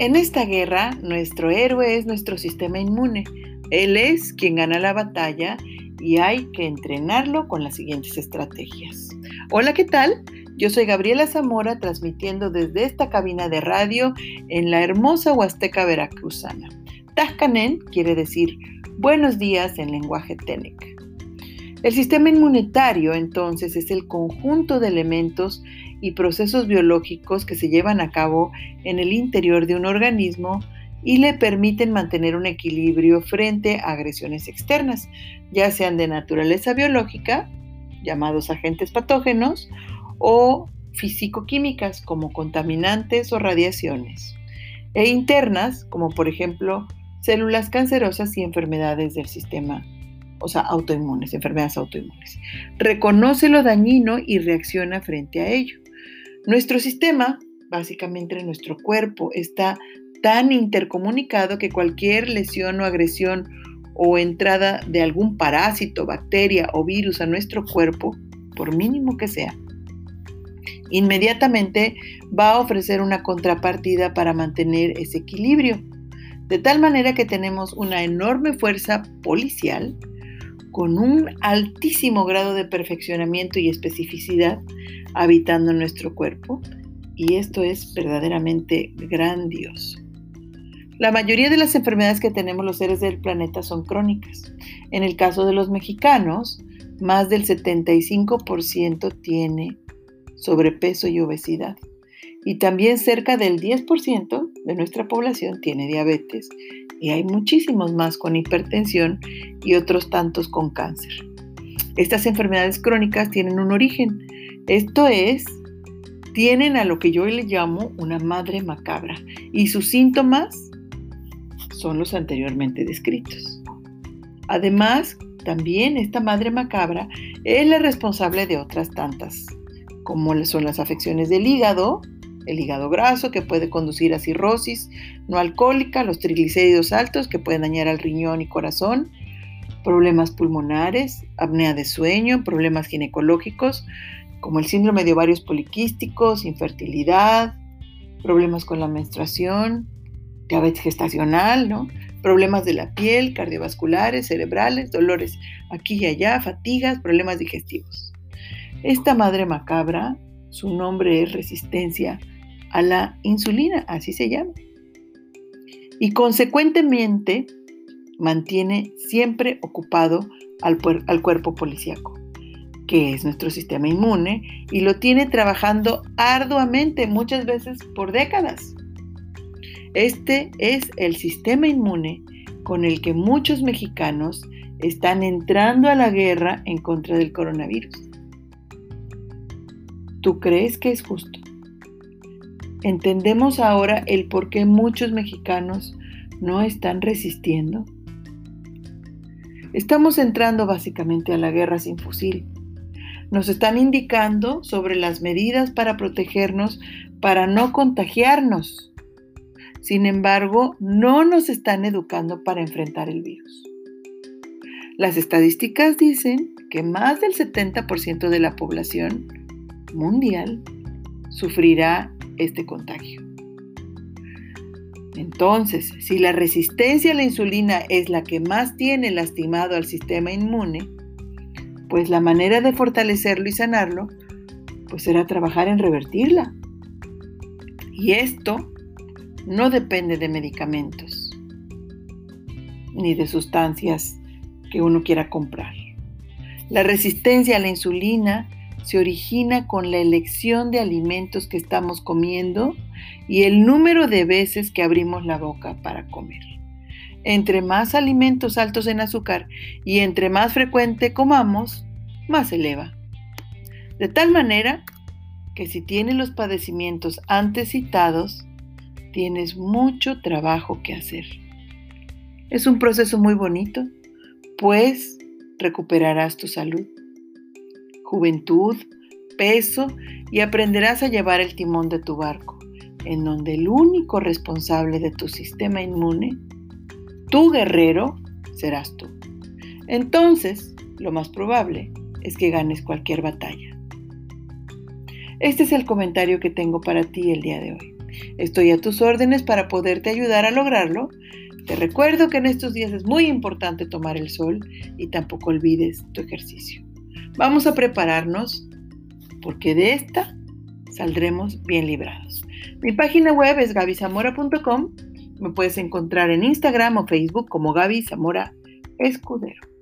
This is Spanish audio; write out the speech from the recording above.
En esta guerra, nuestro héroe es nuestro sistema inmune. Él es quien gana la batalla y hay que entrenarlo con las siguientes estrategias. Hola, ¿qué tal? Yo soy Gabriela Zamora transmitiendo desde esta cabina de radio en la hermosa Huasteca Veracruzana. Tascanen quiere decir buenos días en lenguaje Tenec. El sistema inmunitario entonces es el conjunto de elementos y procesos biológicos que se llevan a cabo en el interior de un organismo y le permiten mantener un equilibrio frente a agresiones externas, ya sean de naturaleza biológica, llamados agentes patógenos, o físico-químicas como contaminantes o radiaciones, e internas como por ejemplo células cancerosas y enfermedades del sistema o sea, autoinmunes, enfermedades autoinmunes. Reconoce lo dañino y reacciona frente a ello. Nuestro sistema, básicamente nuestro cuerpo, está tan intercomunicado que cualquier lesión o agresión o entrada de algún parásito, bacteria o virus a nuestro cuerpo, por mínimo que sea, inmediatamente va a ofrecer una contrapartida para mantener ese equilibrio. De tal manera que tenemos una enorme fuerza policial con un altísimo grado de perfeccionamiento y especificidad habitando nuestro cuerpo y esto es verdaderamente grandioso. La mayoría de las enfermedades que tenemos los seres del planeta son crónicas. En el caso de los mexicanos, más del 75% tiene sobrepeso y obesidad. Y también cerca del 10% de nuestra población tiene diabetes y hay muchísimos más con hipertensión y otros tantos con cáncer. Estas enfermedades crónicas tienen un origen, esto es, tienen a lo que yo le llamo una madre macabra y sus síntomas son los anteriormente descritos. Además, también esta madre macabra es la responsable de otras tantas, como son las afecciones del hígado, el hígado graso que puede conducir a cirrosis no alcohólica, los triglicéridos altos que pueden dañar al riñón y corazón, problemas pulmonares, apnea de sueño, problemas ginecológicos como el síndrome de ovarios poliquísticos, infertilidad, problemas con la menstruación, diabetes gestacional, ¿no? problemas de la piel, cardiovasculares, cerebrales, dolores aquí y allá, fatigas, problemas digestivos. Esta madre macabra, su nombre es resistencia a la insulina, así se llama. Y consecuentemente mantiene siempre ocupado al, cuerpo policíaco, que es nuestro sistema inmune, y lo tiene trabajando arduamente, muchas veces por décadas. Este es el sistema inmune con el que muchos mexicanos están entrando a la guerra en contra del coronavirus. ¿Tú crees que es justo? ¿Entendemos ahora el por qué muchos mexicanos no están resistiendo? Estamos entrando básicamente a la guerra sin fusil. Nos están indicando sobre las medidas para protegernos, para no contagiarnos. Sin embargo, no nos están educando para enfrentar el virus. Las estadísticas dicen que más del 70% de la población mundial sufrirá este contagio. Entonces, si la resistencia a la insulina es la que más tiene lastimado al sistema inmune, pues la manera de fortalecerlo y sanarlo, pues será trabajar en revertirla. Y esto no depende de medicamentos ni de sustancias que uno quiera comprar. La resistencia a la insulina se origina con la elección de alimentos que estamos comiendo y el número de veces que abrimos la boca para comer. Entre más alimentos altos en azúcar y entre más frecuente comamos, más eleva. De tal manera que si tienes los padecimientos antes citados, tienes mucho trabajo que hacer. Es un proceso muy bonito, pues recuperarás tu salud juventud, peso y aprenderás a llevar el timón de tu barco, en donde el único responsable de tu sistema inmune, tu guerrero, serás tú. Entonces, lo más probable es que ganes cualquier batalla. Este es el comentario que tengo para ti el día de hoy. Estoy a tus órdenes para poderte ayudar a lograrlo. Te recuerdo que en estos días es muy importante tomar el sol y tampoco olvides tu ejercicio. Vamos a prepararnos porque de esta saldremos bien librados. Mi página web es gabyzamora.com. Me puedes encontrar en Instagram o Facebook como Gaby Zamora Escudero.